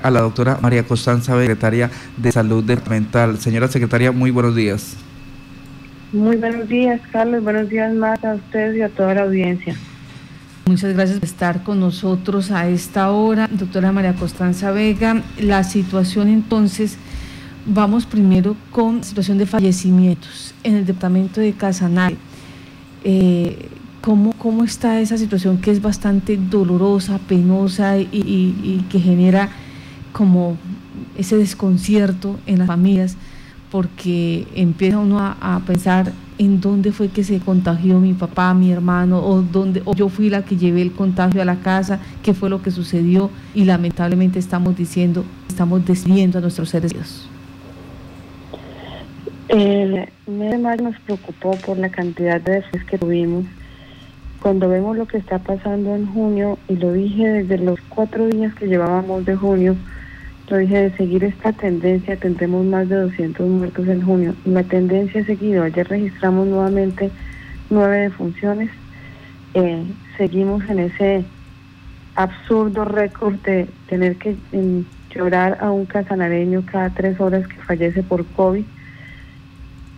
a la doctora María Constanza, secretaria de Salud Departamental. Señora secretaria, muy buenos días. Muy buenos días, Carlos. Buenos días más a ustedes y a toda la audiencia. Muchas gracias por estar con nosotros a esta hora, doctora María Constanza Vega. La situación entonces, vamos primero con la situación de fallecimientos en el departamento de Casanare. Eh, ¿cómo, ¿Cómo está esa situación que es bastante dolorosa, penosa y que genera como ese desconcierto en las familias porque empieza uno a, pensar en dónde fue que se contagió mi papá, mi hermano, o dónde o yo fui la que llevé el contagio a la casa, qué fue lo que sucedió y lamentablemente estamos diciendo, estamos decidiendo a nuestros seres queridos. El mes de nos preocupó por la cantidad de veces que tuvimos. Cuando vemos lo que está pasando en junio, y lo dije desde los cuatro días que llevábamos de junio, dije, de seguir esta tendencia tendremos más de 200 muertos en junio. La tendencia ha seguido. Ayer registramos nuevamente nueve defunciones. Eh, seguimos en ese absurdo récord de tener que llorar a un casanareño cada tres horas que fallece por COVID.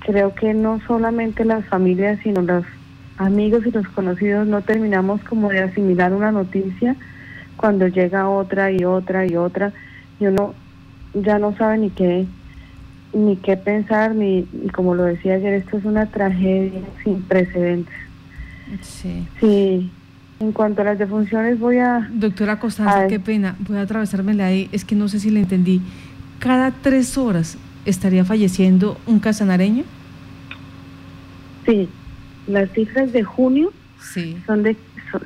Creo que no solamente las familias, sino los amigos y los conocidos no terminamos como de asimilar una noticia cuando llega otra y otra y otra y uno ya no sabe ni qué ni qué pensar ni como lo decía ayer esto es una tragedia sin precedentes. Sí. Sí. En cuanto a las defunciones voy a doctora Costanza qué pena voy a atravesármela ahí es que no sé si le entendí. Cada tres horas estaría falleciendo un casanareño sí. Las cifras de junio sí. son de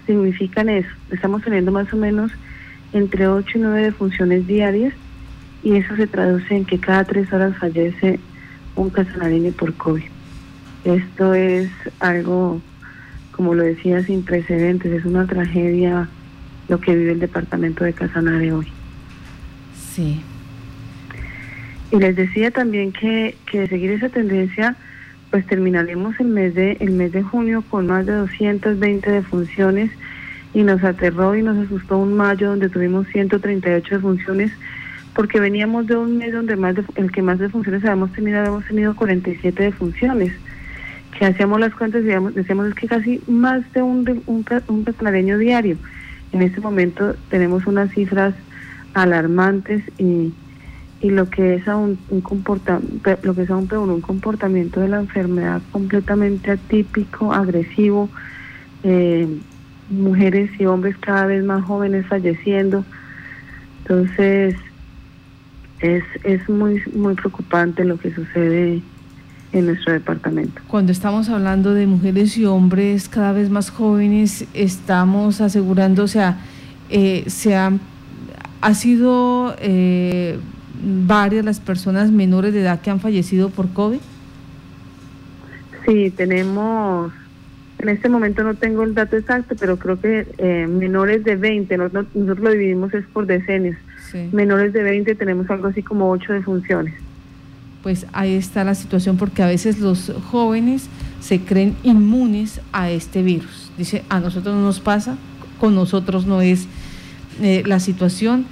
significan eso. Estamos teniendo más o menos entre 8 y 9 defunciones diarias y eso se traduce en que cada tres horas fallece un casanareño por COVID. Esto es algo, como lo decía, sin precedentes, es una tragedia lo que vive el departamento de Casanare hoy. Sí. Y les decía también que, que de seguir esa tendencia, pues terminaremos el mes de el mes de junio con más de 220 defunciones y nos aterró y nos asustó un mayo donde tuvimos 138 defunciones porque veníamos de un mes donde más el que más defunciones habíamos tenido, habíamos tenido 47 defunciones que hacíamos las cuentas y decíamos, es que casi más de un, un, un diario. En este momento tenemos unas cifras alarmantes y, y lo que es aún un comportamiento, lo que es aún peor, un comportamiento de la enfermedad completamente atípico, agresivo, eh, mujeres y hombres cada vez más jóvenes falleciendo. Entonces, es, es muy, muy preocupante lo que sucede en nuestro departamento. Cuando estamos hablando de mujeres y hombres cada vez más jóvenes, estamos asegurando, o sea, eh, se ha, ha sido eh, varias las personas menores de edad que han fallecido por COVID. Sí, tenemos en este momento no tengo el dato exacto, pero creo que eh, menores de 20, nosotros, lo dividimos es por decenios. Menores de 20 tenemos algo así como 8 defunciones. Pues ahí está la situación porque a veces los jóvenes se creen inmunes a este virus. Dice, a nosotros no nos pasa, con nosotros no es eh, la situación,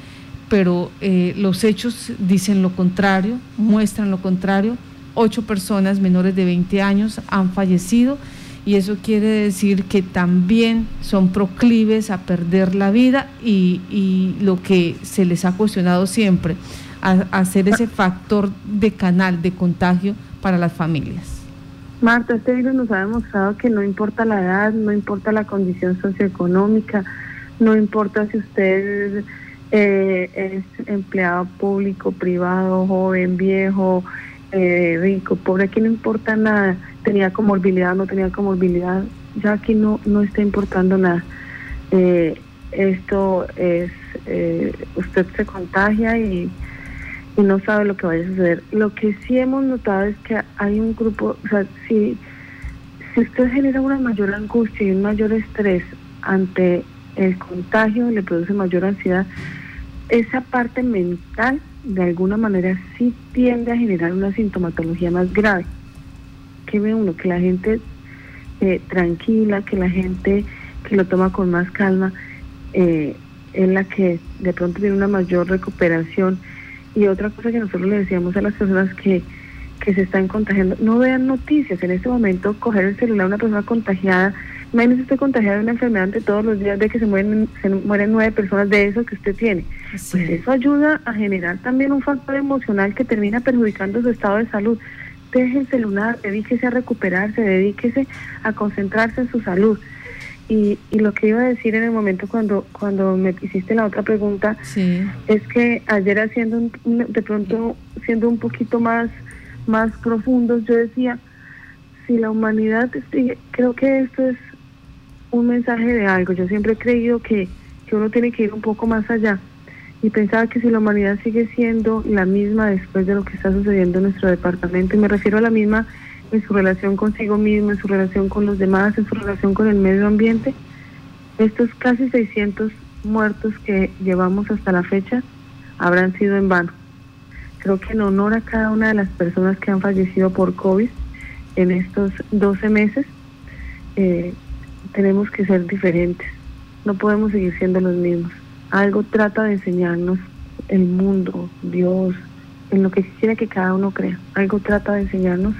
pero eh, los hechos dicen lo contrario, muestran lo contrario. Ocho personas menores de 20 años han fallecido y eso quiere decir que también son proclives a perder la vida y, y lo que se les ha cuestionado siempre, a, ser ese factor de canal de contagio para las familias. Marta, este virus nos ha demostrado que no importa la edad, no importa la condición socioeconómica, no importa si usted eh, es empleado público, privado, joven, viejo, eh, rico, pobre, aquí no importa nada, tenía comorbilidad, no tenía comorbilidad, ya aquí no, no está importando nada. Eh, esto es, eh, usted se contagia y, y no sabe lo que vaya a suceder. Lo que sí hemos notado es que hay un grupo, o sea, si, si usted genera una mayor angustia y un mayor estrés ante el contagio, le produce mayor ansiedad, esa parte mental de alguna manera sí tiende a generar una sintomatología más grave. Que ve uno, que la gente eh, tranquila, que la gente que lo toma con más calma, eh, es la que de pronto tiene una mayor recuperación. Y otra cosa que nosotros le decíamos a las personas que, que se están contagiando, no vean noticias. En este momento, coger el celular a una persona contagiada, imagínese usted contagiada de una enfermedad ante todos los días de que se mueren, se mueren nueve personas de eso que usted tiene. Pues eso ayuda a generar también un factor emocional que termina perjudicando su estado de salud. Deje el celular, dedíquese a recuperarse, dedíquese a concentrarse en su salud. Y, y, lo que iba a decir en el momento cuando cuando me hiciste la otra pregunta es que ayer haciendo de pronto siendo un poquito más más profundos yo decía si la humanidad creo que esto es un mensaje de algo yo siempre he creído que, que uno tiene que ir un poco más allá y pensaba que si la humanidad sigue siendo la misma después de lo que está sucediendo en nuestro departamento y me refiero a la misma en su relación consigo mismo, en su relación con los demás, en su relación con el medio ambiente. Estos casi 600 muertos que llevamos hasta la fecha habrán sido en vano. Creo que en honor a cada una de las personas que han fallecido por COVID en estos 12 meses, eh, tenemos que ser diferentes. No podemos seguir siendo los mismos. Algo trata de enseñarnos el mundo, Dios, en lo que quiera que cada uno crea. Algo trata de enseñarnos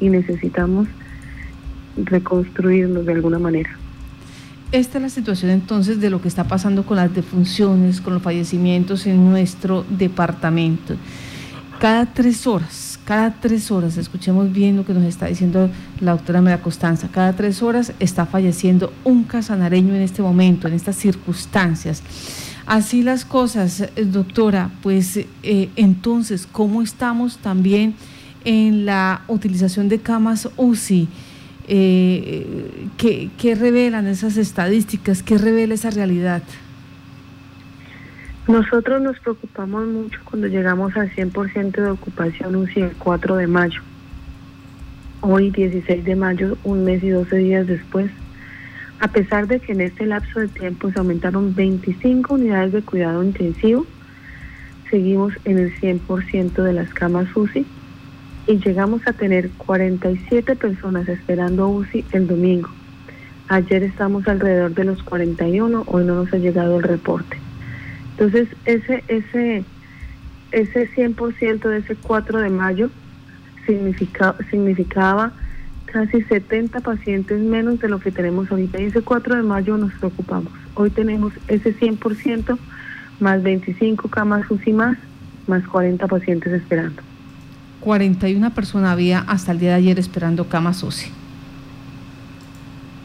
y necesitamos reconstruirnos de alguna manera. Esta es la situación entonces de lo que está pasando con las defunciones, con los fallecimientos en nuestro departamento. Cada tres horas, cada tres horas, escuchemos bien lo que nos está diciendo la doctora María Costanza, cada tres horas está falleciendo un casanareño en este momento, en estas circunstancias. Así las cosas, eh, doctora, pues eh, entonces, ¿cómo estamos también? en la utilización de camas UCI. Eh, ¿qué, revelan esas estadísticas? ¿Qué revela esa realidad? Nosotros nos preocupamos mucho cuando llegamos al 100% de ocupación el 4 de mayo. Hoy, 16 de mayo, un mes y 12 días después, a pesar de que en este lapso de tiempo se aumentaron 25 unidades de cuidado intensivo, seguimos en el 100% de las camas UCI y llegamos a tener 47 personas esperando UCI el domingo. Ayer estamos alrededor de los 41, hoy no nos ha llegado el reporte. Entonces, ese ese ese 100% de ese 4 de mayo significa, significaba casi 70 pacientes menos de lo que tenemos ahorita. Y ese 4 de mayo nos preocupamos. Hoy tenemos ese 100% más 25 camas UCI más, más 40 pacientes esperando. 41 personas había hasta el día de ayer esperando cama UCI.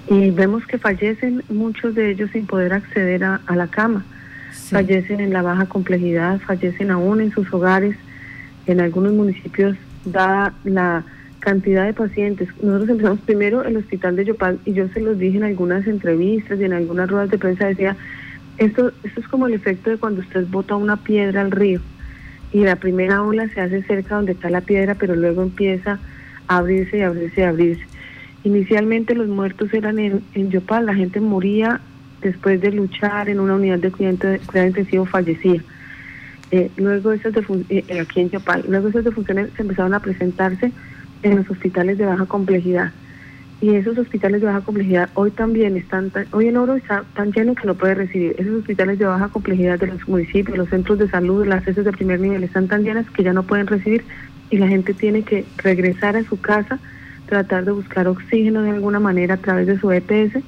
Y vemos que fallecen muchos de ellos sin poder acceder a, la cama. Fallecen en la baja complejidad, fallecen aún en sus hogares. En algunos municipios, da la cantidad de pacientes. Nosotros empezamos primero el hospital de Yopal y yo se los dije en algunas entrevistas y en algunas ruedas de prensa, decía, esto, esto es como el efecto de cuando usted bota una piedra al río y la primera ola se hace cerca donde está la piedra, pero luego empieza a abrirse y abrirse y abrirse. Inicialmente los muertos eran en, en Yopal, la gente moría después de luchar en una unidad de cuidado, intensivo, fallecía. Eh, luego esas eh, eh, aquí en Yopal, luego esas defunciones se empezaron a presentarse en los hospitales de baja complejidad y esos hospitales de baja complejidad hoy también están, hoy en Oro está tan lleno que lo puede recibir. Esos hospitales de baja complejidad de los municipios, los centros de salud, las sedes de primer nivel están tan llenas que ya no pueden recibir y la gente tiene que regresar a su casa, tratar de buscar oxígeno de alguna manera a través de su EPS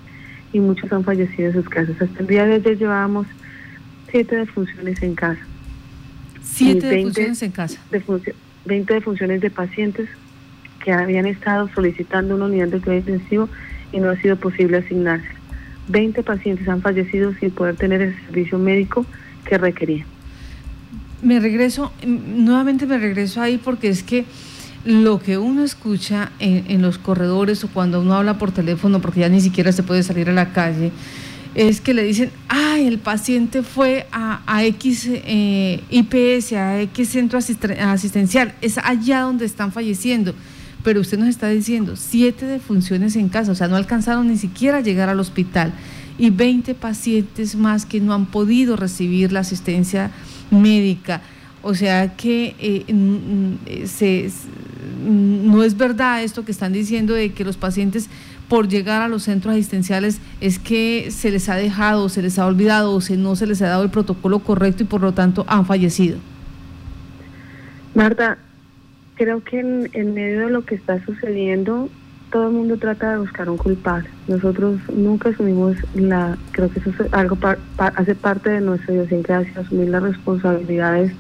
y muchos han fallecido en sus casas. Hasta el día de ayer llevábamos siete defunciones en casa. ¿Siete defunciones en casa? 20 defunciones de pacientes que habían estado solicitando una unidad de cuidado intensivo y no ha sido posible asignarse. 20 pacientes han fallecido sin poder tener el servicio médico que requerían. Me regreso, nuevamente me regreso ahí porque es que lo que uno escucha en, los corredores o cuando uno habla por teléfono, porque ya ni siquiera se puede salir a la calle, es que le dicen, ay, el paciente fue a, X eh, IPS, a X centro asistencial, es allá donde están falleciendo pero usted nos está diciendo siete defunciones en casa, o sea, no alcanzaron ni siquiera a llegar al hospital y 20 pacientes más que no han podido recibir la asistencia médica. O sea que eh, se, no es verdad esto que están diciendo de que los pacientes por llegar a los centros asistenciales es que se les ha dejado, se les ha olvidado o se no se les ha dado el protocolo correcto y por lo tanto han fallecido? Marta, creo que en, medio de lo que está sucediendo, todo el mundo trata de buscar un culpable. Nosotros nunca asumimos la, creo que eso es algo hace parte de nuestra idiosincrasia, asumir las responsabilidades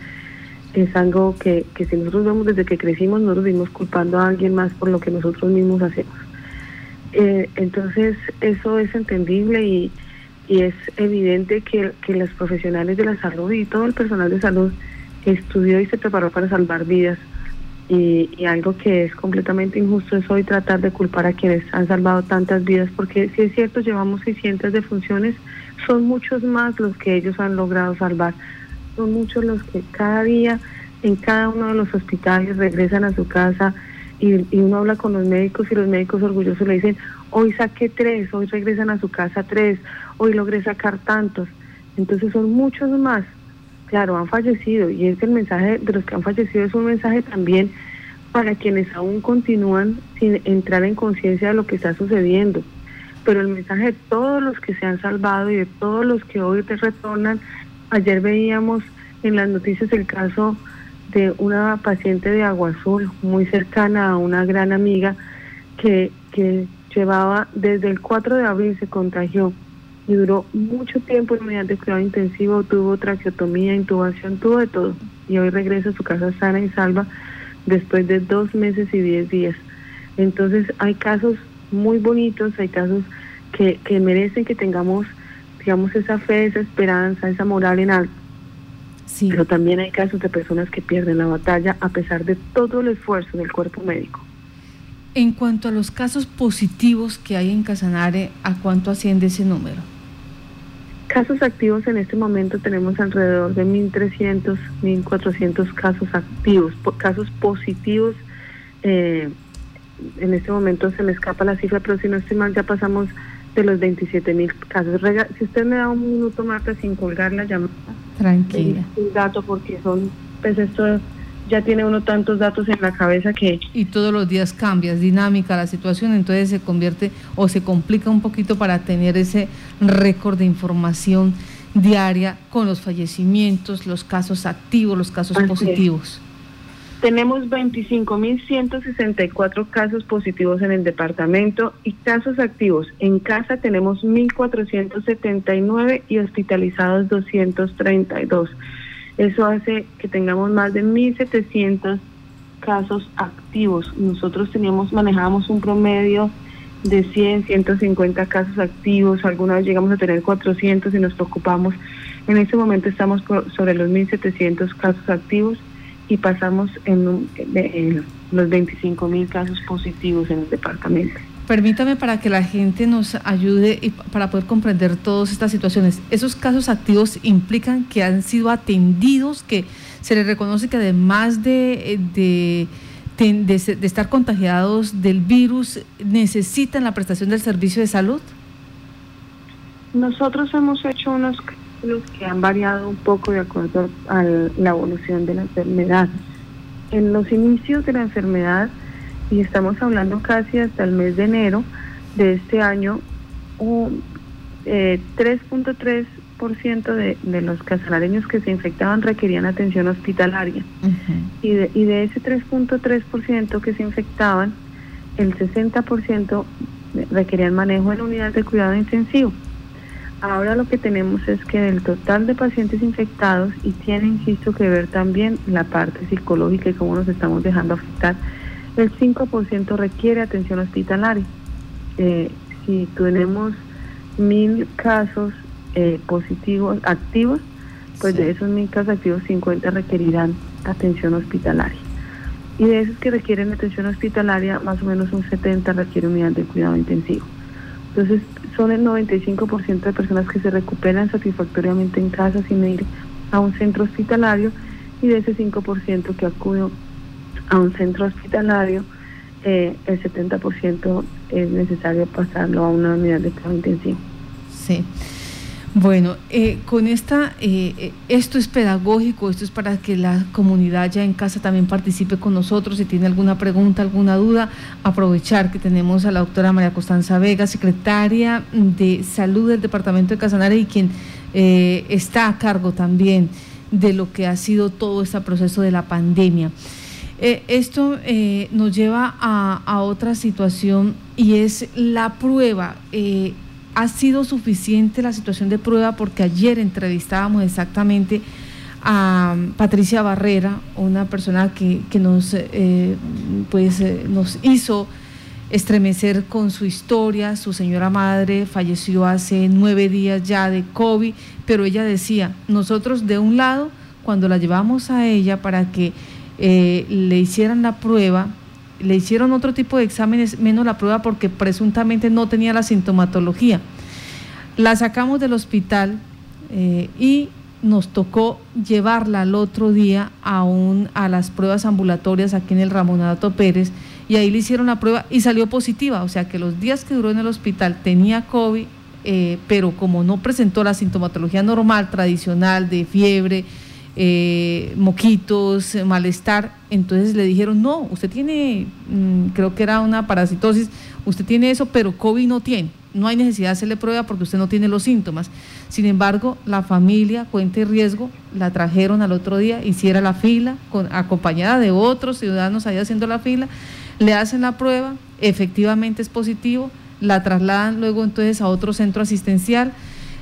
es algo que, que si nosotros vemos desde que crecimos, nosotros vivimos culpando a alguien más por lo que nosotros mismos hacemos. Eh, entonces, eso es entendible y, es evidente que, que los profesionales de la salud y todo el personal de salud estudió y se preparó para salvar vidas. Y, y, algo que es completamente injusto es hoy tratar de culpar a quienes han salvado tantas vidas, porque si es cierto, llevamos 600 defunciones, son muchos más los que ellos han logrado salvar. Son muchos los que cada día en cada uno de los hospitales regresan a su casa y, uno habla con los médicos y los médicos orgullosos le dicen, hoy saqué tres, hoy regresan a su casa tres, hoy logré sacar tantos. Entonces son muchos más. Claro, han fallecido y es el mensaje de los que han fallecido es un mensaje también para quienes aún continúan sin entrar en conciencia de lo que está sucediendo. Pero el mensaje de todos los que se han salvado y de todos los que hoy te retornan, ayer veíamos en las noticias el caso de una paciente de Agua Azul, muy cercana a una gran amiga, que, que llevaba desde el 4 de abril se contagió y duró mucho tiempo en unidad de cuidado intensivo, tuvo traqueotomía, intubación, tuvo de todo. Y hoy regresa a su casa sana y salva después de dos meses y diez días. Entonces hay casos muy bonitos, hay casos que, que merecen que tengamos, digamos, esa fe, esa esperanza, esa moral en alto. Pero también hay casos de personas que pierden la batalla a pesar de todo el esfuerzo del cuerpo médico. En cuanto a los casos positivos que hay en Casanare, ¿a cuánto asciende ese número? Casos activos en este momento tenemos alrededor de 1.300, 1.400 casos activos, casos positivos. Eh, en este momento se me escapa la cifra, pero si no estoy mal, ya pasamos de los 27 mil casos. Si usted me da un minuto, Marta, sin colgar la llamada. Tranquila. Un dato, porque son, pues esto ya tiene uno tantos datos en la cabeza que... Y todos los días cambia, es dinámica la situación, entonces se convierte o se complica un poquito para tener ese récord de información diaria con los fallecimientos, los casos activos, los casos positivos. Tenemos 25.164 casos positivos en el departamento y casos activos. En casa tenemos 1.479 y hospitalizados 232. Eso hace que tengamos más de 1.700 casos activos. Nosotros teníamos, manejábamos un promedio de 100, 150 casos activos. Alguna vez llegamos a tener 400 y nos preocupamos. En este momento estamos sobre los 1.700 casos activos y pasamos en, los 25 mil casos positivos en el departamento. Permítame para que la gente nos ayude y para poder comprender todas estas situaciones. ¿Esos casos activos implican que han sido atendidos, que se les reconoce que además de, de, de, de estar contagiados del virus, necesitan la prestación del servicio de salud? Nosotros hemos hecho unos los que han variado un poco de acuerdo a la evolución de la enfermedad. En los inicios de la enfermedad, y estamos hablando casi hasta el mes de enero de este año, un 3.3% eh, de, de los casalareños que se infectaban requerían atención hospitalaria. y, de, y de ese 3.3% que se infectaban, el 60% requerían manejo en unidades de cuidado intensivo. Ahora lo que tenemos es que del total de pacientes infectados, y tiene, insisto, que ver también la parte psicológica y cómo nos estamos dejando afectar, el 5% requiere atención hospitalaria. Eh, si tenemos mil casos eh, positivos, activos, pues de esos mil casos activos, 50 requerirán atención hospitalaria. Y de esos que requieren atención hospitalaria, más o menos un 70 requiere unidad de cuidado intensivo. Entonces, son el 95% de personas que se recuperan satisfactoriamente en casa sin ir a un centro hospitalario y de ese 5% que acude a un centro hospitalario, eh, el 70% es necesario pasarlo a una unidad de cuidado intensivo. Sí. Bueno, eh, con esta, eh, eh, esto es pedagógico, esto es para que la comunidad ya en casa también participe con nosotros. Si tiene alguna pregunta, alguna duda, aprovechar que tenemos a la doctora María Costanza Vega, secretaria de Salud del Departamento de Casanare y quien está a cargo también de lo que ha sido todo este proceso de la pandemia. esto nos lleva a, a, otra situación y es la prueba ha sido suficiente la situación de prueba porque ayer entrevistábamos exactamente a Patricia Barrera, una persona que, nos, eh, pues, eh, nos hizo estremecer con su historia. Su señora madre falleció hace nueve días ya de COVID, pero ella decía, nosotros de un lado, cuando la llevamos a ella para que eh, le hicieran la prueba, le hicieron otro tipo de exámenes menos la prueba porque presuntamente no tenía la sintomatología. La sacamos del hospital eh, y nos tocó llevarla al otro día a, un, a las pruebas ambulatorias aquí en el Ramonato Pérez y ahí le hicieron la prueba y salió positiva, o sea que los días que duró en el hospital tenía COVID, eh, pero como no presentó la sintomatología normal, tradicional de fiebre, eh, moquitos, malestar, entonces le dijeron, no, usted tiene, mm, creo que era una parasitosis, usted tiene eso, pero COVID no tiene, no hay necesidad de hacerle prueba porque usted no tiene los síntomas. Sin embargo, la familia, cuente riesgo, la trajeron al otro día, hiciera la fila, acompañada de otros ciudadanos ahí haciendo la fila, le hacen la prueba, efectivamente es positivo, la trasladan luego entonces a otro centro asistencial,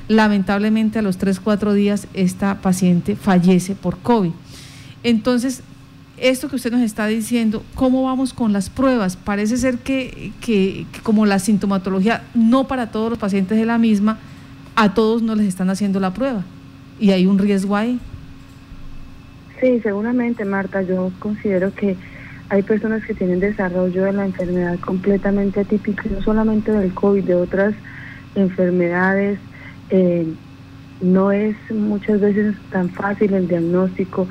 Lamentablemente a los 3, 4 días esta paciente fallece por COVID. Entonces, esto que usted nos está diciendo, ¿cómo vamos con las pruebas? Parece ser que, que, como la sintomatología no para todos los pacientes es la misma, a todos no les están haciendo la prueba y hay un riesgo ahí. Sí, seguramente, Marta. Yo considero que hay personas que tienen desarrollo de la enfermedad completamente atípica, no solamente del COVID, de otras enfermedades eh, no es muchas veces tan fácil el diagnóstico.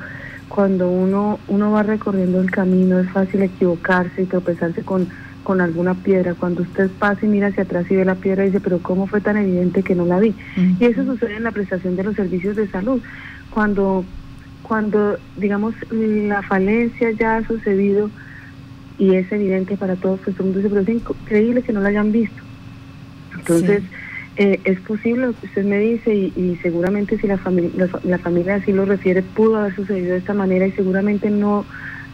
Cuando uno, uno va recorriendo el camino es fácil equivocarse y tropezarse con, con alguna piedra. Cuando usted pasa y mira hacia atrás y ve la piedra y dice, pero ¿cómo fue tan evidente que no la vi? Y eso sucede en la prestación de los servicios de salud. Cuando, cuando digamos, la falencia ya ha sucedido y es evidente para todos, que todo dice, pero es increíble que no la hayan visto. Entonces... Eh, es posible lo que usted me dice y, seguramente si la familia, la, familia así lo refiere, pudo haber sucedido de esta manera y seguramente no,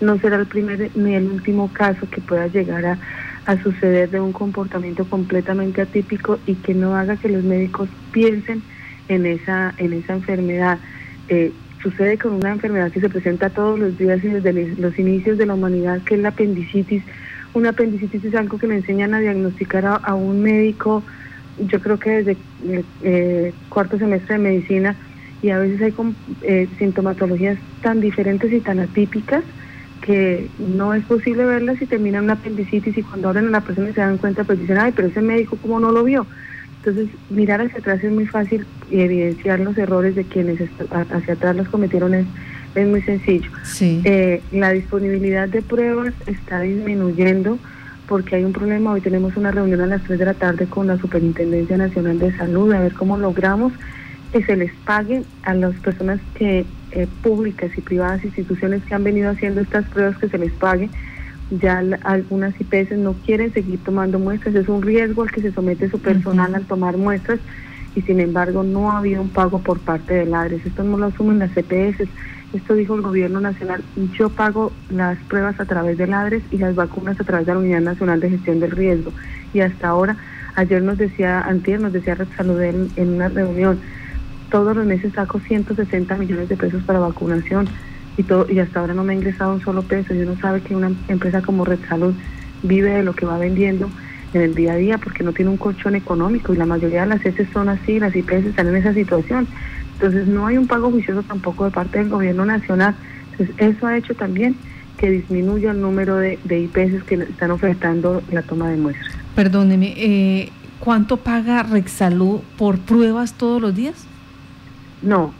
no será el primer ni el último caso que pueda llegar a, suceder de un comportamiento completamente atípico y que no haga que los médicos piensen en esa, en esa enfermedad. Eh, sucede con una enfermedad que se presenta todos los días y desde los inicios de la humanidad, que es la apendicitis. Una apendicitis es algo que le enseñan a diagnosticar a un médico yo creo que desde el eh, cuarto semestre de medicina y a veces hay eh, sintomatologías tan diferentes y tan atípicas que no es posible verlas y terminan una apendicitis y cuando abren a la persona se dan cuenta pues dicen, ay, pero ese médico cómo no lo vio. Entonces mirar hacia atrás es muy fácil y evidenciar los errores de quienes hacia atrás los cometieron es, es muy sencillo. Eh, la disponibilidad de pruebas está disminuyendo porque hay un problema. Hoy tenemos una reunión a las 3 de la tarde con la Superintendencia Nacional de Salud a ver cómo logramos que se les pague a las personas que eh, públicas y privadas instituciones que han venido haciendo estas pruebas que se les pague. Ya algunas IPS no quieren seguir tomando muestras, es un riesgo al que se somete su personal al tomar muestras y sin embargo no ha habido un pago por parte de LADRES. Esto no lo asumen las EPS esto dijo el gobierno nacional, yo pago las pruebas a través del ADRES y las vacunas a través de la Unidad Nacional de Gestión del Riesgo. Y hasta ahora, ayer nos decía, antier nos decía Salud en, una reunión, todos los meses saco 160 millones de pesos para vacunación y todo y hasta ahora no me ha ingresado un solo peso. Yo no sabe que una empresa como Red Salud vive de lo que va vendiendo en el día a día porque no tiene un colchón económico y la mayoría de las ESE son así, las IPS están en esa situación. Entonces no hay un pago juicioso tampoco de parte del gobierno nacional. Entonces eso ha hecho también que disminuya el número de, de IPS que están ofertando la toma de muestras. Perdóneme, eh, ¿cuánto paga Rexalud por pruebas todos los días? No,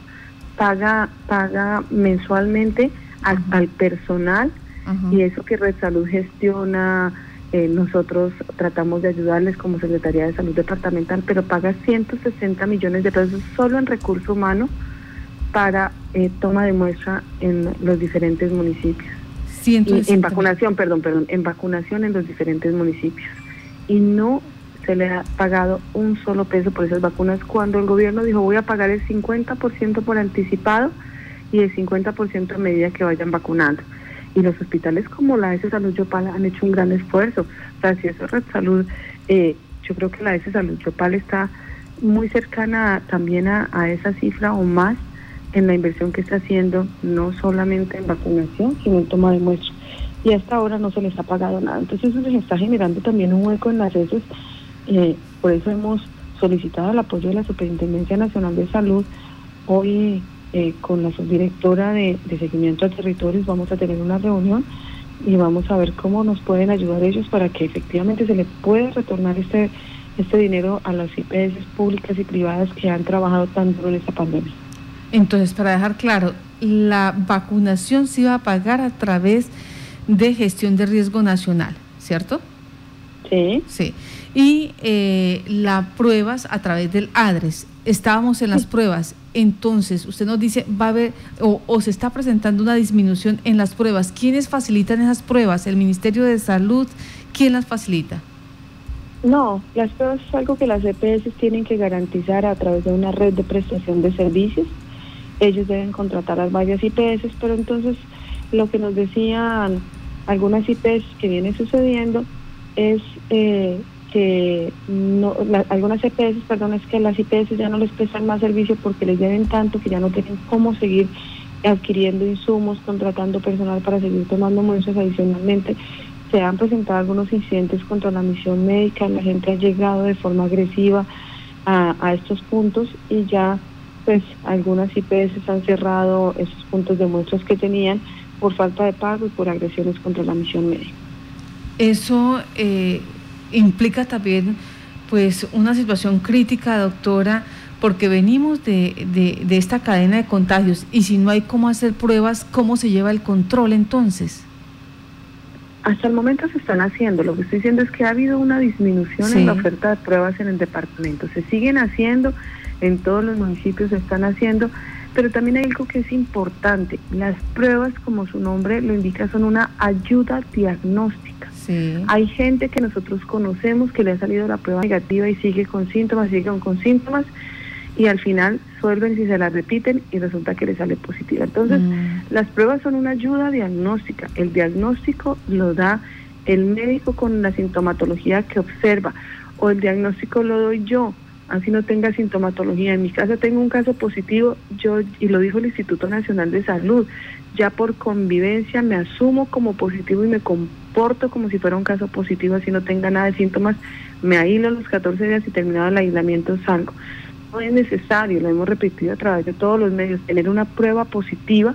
paga, paga mensualmente al, personal y eso que Rexalud gestiona eh, nosotros tratamos de ayudarles como Secretaría de Salud Departamental, pero paga 160 millones de pesos solo en recurso humano para eh, toma de muestra en los diferentes municipios. Y en vacunación, perdón, perdón, en vacunación en los diferentes municipios. Y no se le ha pagado un solo peso por esas vacunas cuando el gobierno dijo voy a pagar el 50% por anticipado y el 50% a medida que vayan vacunando. Y los hospitales como la S Salud Yopal han hecho un gran esfuerzo. O sea, eso es Red Salud, eh, yo creo que la S Salud Yopal está muy cercana también a, esa cifra o más en la inversión que está haciendo, no solamente en vacunación, sino en toma de muestras. Y hasta ahora no se les ha pagado nada. Entonces eso les está generando también un hueco en las redes. Eh, por eso hemos solicitado el apoyo de la Superintendencia Nacional de Salud. Hoy eh, con la subdirectora de, seguimiento a territorios vamos a tener una reunión y vamos a ver cómo nos pueden ayudar ellos para que efectivamente se le pueda retornar este, este dinero a las IPS públicas y privadas que han trabajado tanto en esta pandemia. Entonces, para dejar claro, la vacunación se va a pagar a través de gestión de riesgo nacional, ¿cierto? Sí. Sí. Y eh, las pruebas a través del ADRES. Estábamos en las pruebas entonces usted nos dice, va a haber o, se está presentando una disminución en las pruebas. ¿Quiénes facilitan esas pruebas? ¿El Ministerio de Salud? ¿Quién las facilita? No, las pruebas es algo que las EPS tienen que garantizar a través de una red de prestación de servicios. Ellos deben contratar a varias IPS, pero entonces lo que nos decían algunas IPS que viene sucediendo es eh, que no, algunas EPS, perdón, es que las IPS ya no les prestan más servicio porque les deben tanto que ya no tienen cómo seguir adquiriendo insumos, contratando personal para seguir tomando muestras adicionalmente. Se han presentado algunos incidentes contra la misión médica, la gente ha llegado de forma agresiva a, a estos puntos y ya pues algunas IPS han cerrado esos puntos de muestras que tenían por falta de pago y por agresiones contra la misión médica. Eso eh, implica también pues una situación crítica, doctora, porque venimos de, de, esta cadena de contagios y si no hay cómo hacer pruebas, ¿cómo se lleva el control entonces? Hasta el momento se están haciendo. Lo que estoy diciendo es que ha habido una disminución en la oferta de pruebas en el departamento. Se siguen haciendo, en todos los municipios se están haciendo, pero también hay algo que es importante. Las pruebas, como su nombre lo indica, son una ayuda diagnóstica. Hay gente que nosotros conocemos que le ha salido la prueba negativa y sigue con síntomas, sigue con, síntomas y al final suelven si se la repiten y resulta que le sale positiva. Entonces, mm. las pruebas son una ayuda diagnóstica. El diagnóstico lo da el médico con la sintomatología que observa o el diagnóstico lo doy yo, así no tenga sintomatología. En mi casa tengo un caso positivo, yo y lo dijo el Instituto Nacional de Salud, ya por convivencia me asumo como positivo y me comporto como si fuera un caso positivo, así no tenga nada de síntomas, me aíslo los 14 días y terminado el aislamiento salgo. No es necesario, lo hemos repetido a través de todos los medios, tener una prueba positiva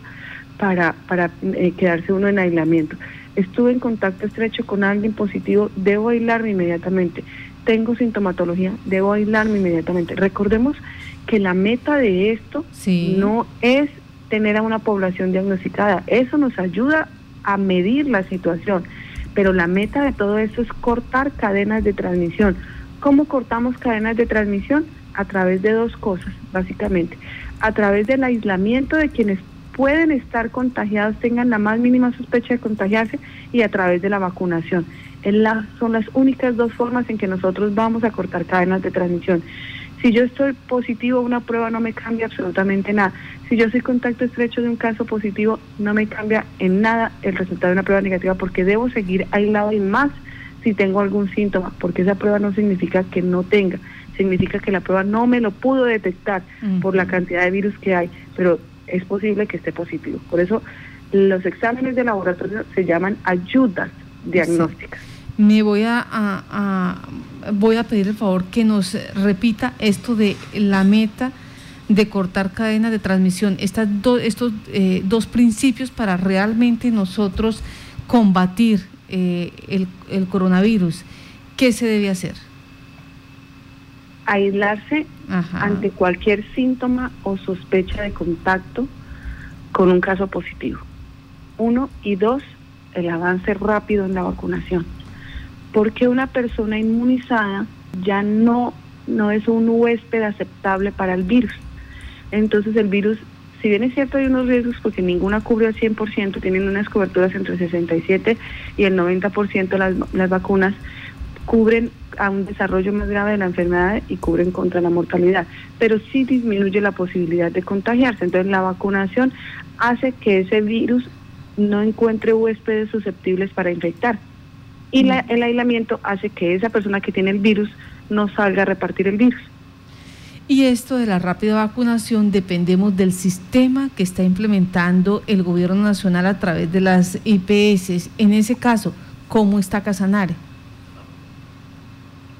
para, para eh, quedarse uno en aislamiento. Estuve en contacto estrecho con alguien positivo, debo aislarme inmediatamente. Tengo sintomatología, debo aislarme inmediatamente. Recordemos que la meta de esto no es tener a una población diagnosticada. Eso nos ayuda a medir la situación, pero la meta de todo eso es cortar cadenas de transmisión. ¿Cómo cortamos cadenas de transmisión? A través de dos cosas, básicamente. A través del aislamiento de quienes pueden estar contagiados, tengan la más mínima sospecha de contagiarse y a través de la vacunación. son las únicas dos formas en que nosotros vamos a cortar cadenas de transmisión. Si yo estoy positivo, una prueba no me cambia absolutamente nada. Si yo soy contacto estrecho de un caso positivo, no me cambia en nada el resultado de una prueba negativa porque debo seguir aislado y más si tengo algún síntoma, porque esa prueba no significa que no tenga, significa que la prueba no me lo pudo detectar por la cantidad de virus que hay, pero es posible que esté positivo. Por eso los exámenes de laboratorio se llaman ayudas diagnósticas me voy a, voy a pedir el favor que nos repita esto de la meta de cortar cadenas de transmisión, Estas estos eh, dos principios para realmente nosotros combatir eh, el, coronavirus. ¿Qué se debe hacer? Aislarse ante cualquier síntoma o sospecha de contacto con un caso positivo. Uno y dos, el avance rápido en la vacunación porque una persona inmunizada ya no, no es un huésped aceptable para el virus. Entonces el virus, si bien es cierto hay unos riesgos porque ninguna cubre al 100%, tienen unas coberturas entre el 67 y el 90% las, las vacunas, cubren a un desarrollo más grave de la enfermedad y cubren contra la mortalidad, pero sí disminuye la posibilidad de contagiarse. Entonces la vacunación hace que ese virus no encuentre huéspedes susceptibles para infectar. Y la, el aislamiento hace que esa persona que tiene el virus no salga a repartir el virus. Y esto de la rápida vacunación dependemos del sistema que está implementando el gobierno nacional a través de las IPS. En ese caso, ¿cómo está Casanare?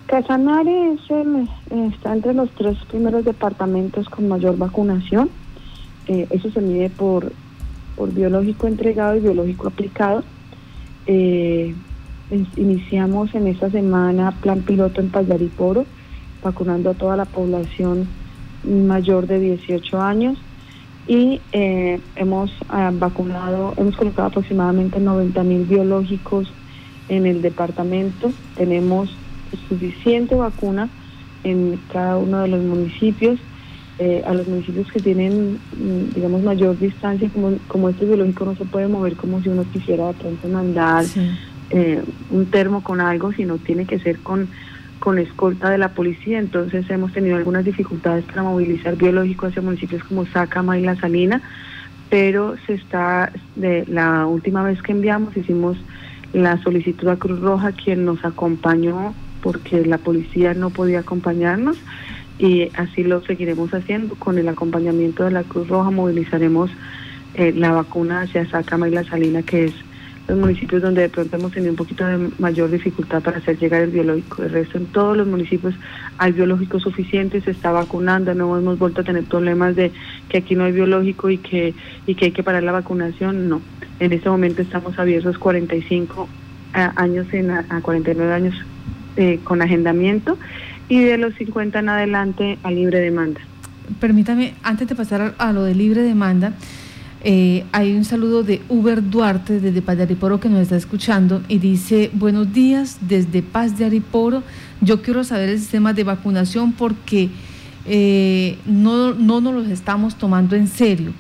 Casanare está entre los tres primeros departamentos con mayor vacunación. Eh, eso se mide por, por biológico entregado y biológico aplicado. Eh, iniciamos en esta semana plan piloto en Payariporo, vacunando a toda la población mayor de 18 años y eh, hemos vacunado, hemos colocado aproximadamente 90 mil biológicos en el departamento. Tenemos suficiente vacuna en cada uno de los municipios. Eh, a los municipios que tienen, mm, digamos, mayor distancia, como, como este biológico no se puede mover como si uno quisiera de pronto mandar eh, un termo con algo, sino tiene que ser con, con escolta de la policía. Entonces hemos tenido algunas dificultades para movilizar biológicos hacia municipios como Sácama y La Salina, pero se está, de la última vez que enviamos, hicimos la solicitud a Cruz Roja, quien nos acompañó porque la policía no podía acompañarnos y así lo seguiremos haciendo. Con el acompañamiento de la Cruz Roja movilizaremos eh, la vacuna hacia Sácama y La Salina, que es los municipios donde de pronto hemos tenido un poquito de mayor dificultad para hacer llegar el biológico. El resto en todos los municipios hay biológico suficiente, se está vacunando, no hemos vuelto a tener problemas de que aquí no hay biológico y que, y que hay que parar la vacunación, no. En este momento estamos abiertos 45 eh, años en, a 49 años eh, con agendamiento y de los 50 en adelante a libre demanda. Permítame, antes de pasar a, lo de libre demanda, eh, hay un saludo de Uber Duarte desde Paz de Ariporo que nos está escuchando y dice, buenos días desde Paz de Ariporo, yo quiero saber el sistema de vacunación porque eh, no, no nos los estamos tomando en serio.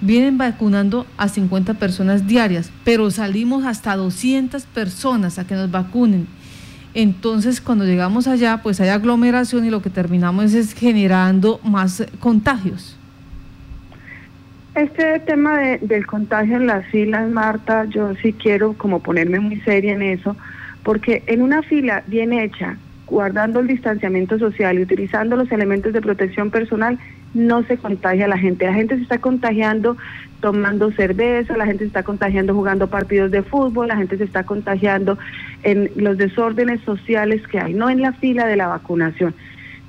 Vienen vacunando a 50 personas diarias, pero salimos hasta 200 personas a que nos vacunen entonces cuando llegamos allá pues hay aglomeración y lo que terminamos es generando más contagios. Este tema del contagio en las filas, Marta, yo sí quiero como ponerme muy seria en eso, porque en una fila bien hecha, guardando el distanciamiento social y utilizando los elementos de protección personal, no se contagia la gente. La gente se está contagiando tomando cerveza, la gente se está contagiando jugando partidos de fútbol, la gente se está contagiando en los desórdenes sociales que hay, no en la fila de la vacunación.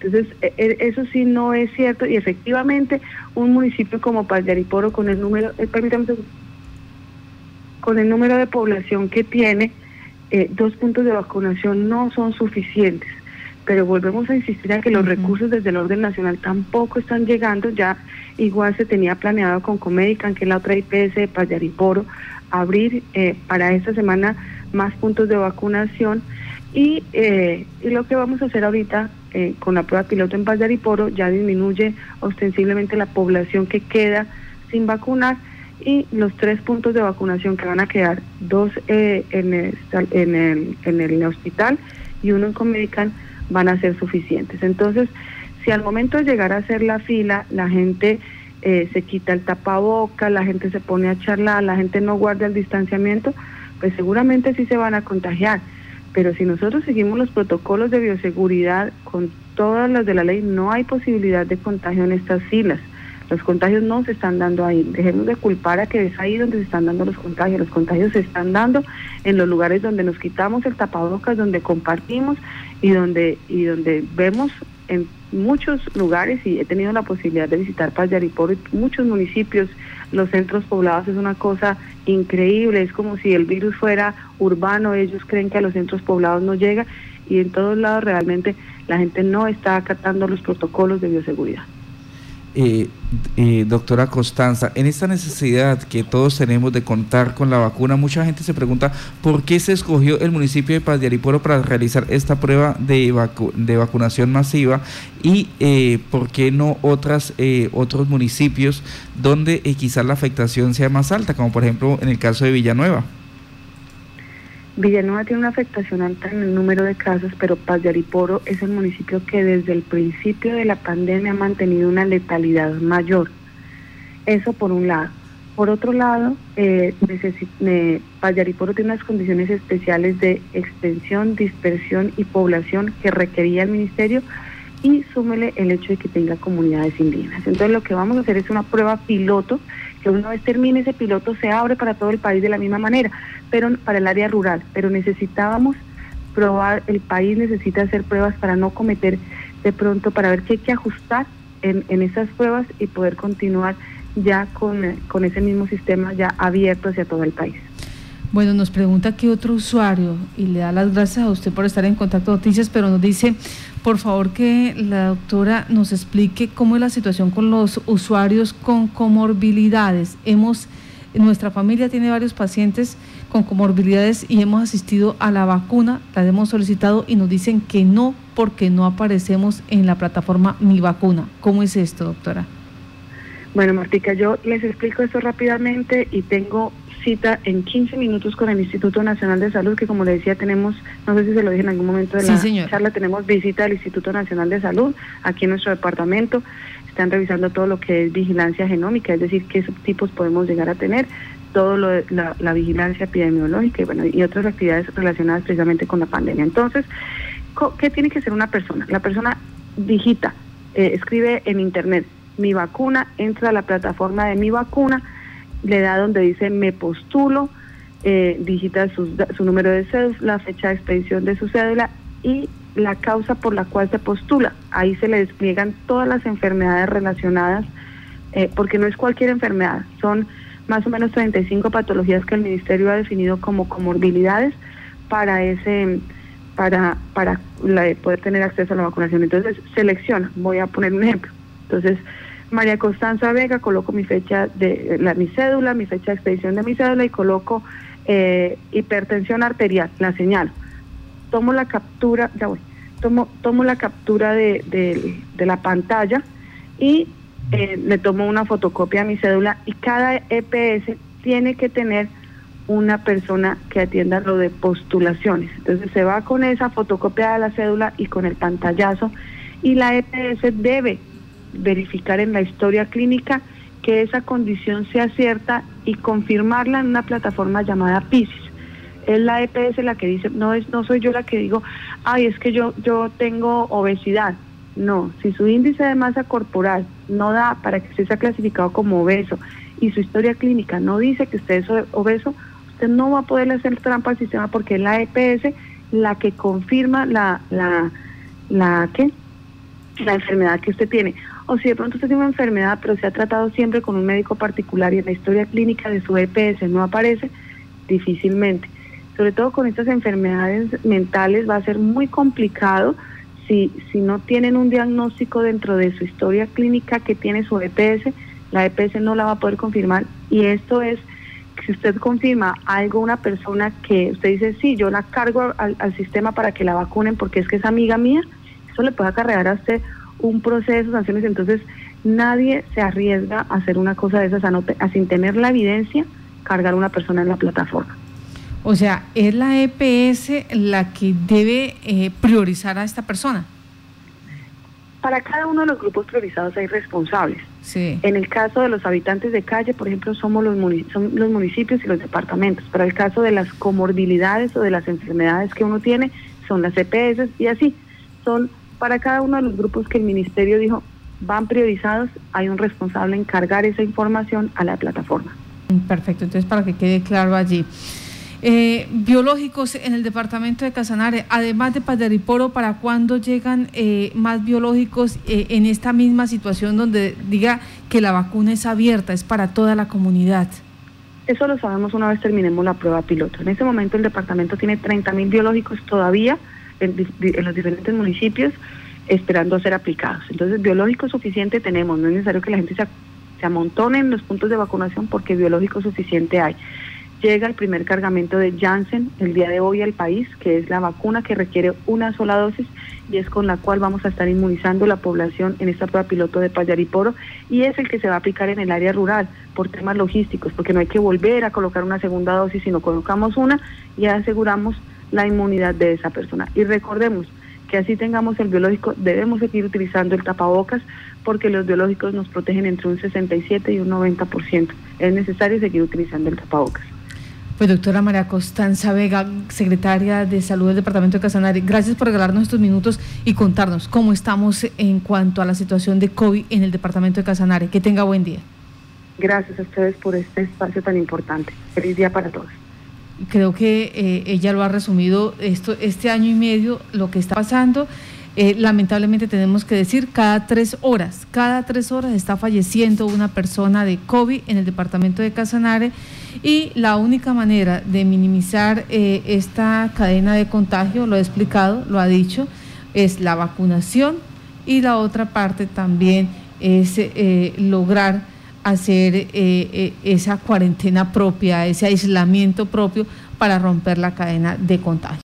Entonces, e, e, eso sí no es cierto y efectivamente un municipio como Payariporo con el número, eh, con el número de población que tiene, eh, dos puntos de vacunación no son suficientes pero volvemos a insistir en que los recursos desde el orden nacional tampoco están llegando. Ya igual se tenía planeado con Comedican, que es la otra IPS de Payariporo, abrir eh, para esta semana más puntos de vacunación. Y, eh, y lo que vamos a hacer ahorita eh, con la prueba piloto en Payariporo ya disminuye ostensiblemente la población que queda sin vacunar y los tres puntos de vacunación que van a quedar, dos en, el, en, el, en el hospital y uno en Comedican, van a ser suficientes. Entonces, si al momento de llegar a hacer la fila, la gente eh, se quita el tapaboca, la gente se pone a charlar, la gente no guarda el distanciamiento, pues seguramente sí se van a contagiar. Pero si nosotros seguimos los protocolos de bioseguridad con todas las de la ley, no hay posibilidad de contagio en estas filas. Los contagios no se están dando ahí. Dejemos de culpar a que es ahí donde se están dando los contagios. Los contagios se están dando en los lugares donde nos quitamos el tapabocas, donde compartimos y donde, y donde vemos en muchos lugares y he tenido la posibilidad de visitar Ariporo y muchos municipios, los centros poblados es una cosa increíble, es como si el virus fuera urbano, ellos creen que a los centros poblados no llega y en todos lados realmente la gente no está acatando los protocolos de bioseguridad. Eh, eh, doctora Constanza, en esta necesidad que todos tenemos de contar con la vacuna, mucha gente se pregunta por qué se escogió el municipio de Paz de Ariporo para realizar esta prueba de, de vacunación masiva y eh, por qué no otras, otros municipios donde quizás la afectación sea más alta, como por ejemplo en el caso de Villanueva. Villanueva tiene una afectación alta en el número de casos, pero Paz de es el municipio que desde el principio de la pandemia ha mantenido una letalidad mayor. Eso por un lado. Por otro lado, eh, Paz de Ariporo tiene unas condiciones especiales de extensión, dispersión y población que requería el ministerio y súmele el hecho de que tenga comunidades indígenas. Entonces lo que vamos a hacer es una prueba piloto, que una vez termine ese piloto se abre para todo el país de la misma manera, pero para el área rural, pero necesitábamos probar, el país necesita hacer pruebas para no cometer de pronto, para ver qué hay que ajustar en, en esas pruebas y poder continuar ya con, con ese mismo sistema ya abierto hacia todo el país. Bueno, nos pregunta qué otro usuario, y le da las gracias a usted por estar en contacto noticias, pero nos dice, por favor, que la doctora nos explique cómo es la situación con los usuarios con comorbilidades. Hemos, nuestra familia tiene varios pacientes con comorbilidades y hemos asistido a la vacuna, la hemos solicitado y nos dicen que no porque no aparecemos en la plataforma Mi Vacuna. ¿Cómo es esto, doctora? Bueno, Martica, yo les explico esto rápidamente y tengo cita en 15 minutos con el Instituto Nacional de Salud, que como le decía, tenemos, no sé si se lo dije en algún momento de la charla, tenemos visita del Instituto Nacional de Salud aquí en nuestro departamento. Están revisando todo lo que es vigilancia genómica, es decir, qué subtipos podemos llegar a tener, todo lo de la, vigilancia epidemiológica y, bueno, y otras actividades relacionadas precisamente con la pandemia. Entonces, ¿qué tiene que hacer una persona? La persona digita, eh, escribe en Internet mi vacuna, entra a la plataforma de mi vacuna, le da donde dice me postulo, eh, digita su, su número de cédula, la fecha de expedición de su cédula y la causa por la cual se postula. Ahí se le despliegan todas las enfermedades relacionadas, eh, porque no es cualquier enfermedad, son más o menos 35 patologías que el ministerio ha definido como comorbilidades para ese para para poder tener acceso a la vacunación. Entonces selecciona, voy a poner un ejemplo. Entonces María Constanza Vega, coloco mi fecha de la, mi cédula, mi fecha de expedición de mi cédula y coloco eh, hipertensión arterial, la señal. Tomo la captura, ya voy, tomo, tomo la captura de, de, la pantalla y eh, le tomo una fotocopia a mi cédula y cada EPS tiene que tener una persona que atienda lo de postulaciones. Entonces se va con esa fotocopia de la cédula y con el pantallazo y la EPS debe verificar en la historia clínica que esa condición sea cierta y confirmarla en una plataforma llamada PISIS. Es la EPS la que dice, no es no soy yo la que digo, ay, es que yo yo tengo obesidad. No, si su índice de masa corporal no da para que usted sea clasificado como obeso y su historia clínica no dice que usted es obeso, usted no va a poder hacer trampa al sistema porque es la EPS la que confirma la la la ¿qué? la enfermedad que usted tiene o si de pronto usted tiene una enfermedad pero se ha tratado siempre con un médico particular y en la historia clínica de su EPS no aparece, difícilmente. Sobre todo con estas enfermedades mentales va a ser muy complicado si, si no tienen un diagnóstico dentro de su historia clínica que tiene su EPS, la EPS no la va a poder confirmar y esto es si usted confirma algo una persona que usted dice, sí, yo la cargo al, al, sistema para que la vacunen porque es que es amiga mía, eso le puede acarrear a usted un proceso sanciones, entonces nadie se arriesga a hacer una cosa de esas a, sin tener la evidencia, cargar a una persona en la plataforma. O sea, es la EPS la que debe eh, priorizar a esta persona. Para cada uno de los grupos priorizados hay responsables. Sí. En el caso de los habitantes de calle, por ejemplo, somos los, son los municipios y los departamentos. Para el caso de las comorbilidades o de las enfermedades que uno tiene, son las EPS y así. Son para cada uno de los grupos que el ministerio dijo van priorizados, hay un responsable en cargar esa información a la plataforma. Perfecto, entonces para que quede claro allí. Eh, biológicos en el departamento de Casanare, además de Paderiporo, ¿para cuándo llegan eh, más biológicos eh, en esta misma situación donde diga que la vacuna es abierta, es para toda la comunidad? Eso lo sabemos una vez terminemos la prueba piloto. En ese momento el departamento tiene 30 mil biológicos todavía en, los diferentes municipios esperando a ser aplicados. Entonces, biológico suficiente tenemos, no es necesario que la gente se, se amontone en los puntos de vacunación porque biológico suficiente hay llega el primer cargamento de Janssen el día de hoy al país, que es la vacuna que requiere una sola dosis y es con la cual vamos a estar inmunizando la población en esta prueba piloto de Payariporo y es el que se va a aplicar en el área rural por temas logísticos, porque no hay que volver a colocar una segunda dosis, sino colocamos una y aseguramos la inmunidad de esa persona. Y recordemos que así tengamos el biológico, debemos seguir utilizando el tapabocas porque los biológicos nos protegen entre un 67 y un 90%. Es necesario seguir utilizando el tapabocas. Pues doctora María Constanza Vega, secretaria de Salud del Departamento de Casanare, gracias por regalarnos estos minutos y contarnos cómo estamos en cuanto a la situación de COVID en el Departamento de Casanare. Que tenga buen día. Gracias a ustedes por este espacio tan importante. Feliz día para todos. Creo que eh, ella lo ha resumido esto, este año y medio, lo que está pasando. Eh, lamentablemente tenemos que decir, cada tres horas, cada tres horas está falleciendo una persona de COVID en el departamento de Casanare y la única manera de minimizar eh, esta cadena de contagio, lo ha explicado, lo ha dicho, es la vacunación y la otra parte también es eh, lograr hacer esa cuarentena propia, ese aislamiento propio para romper la cadena de contagio.